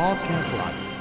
Podcast Live.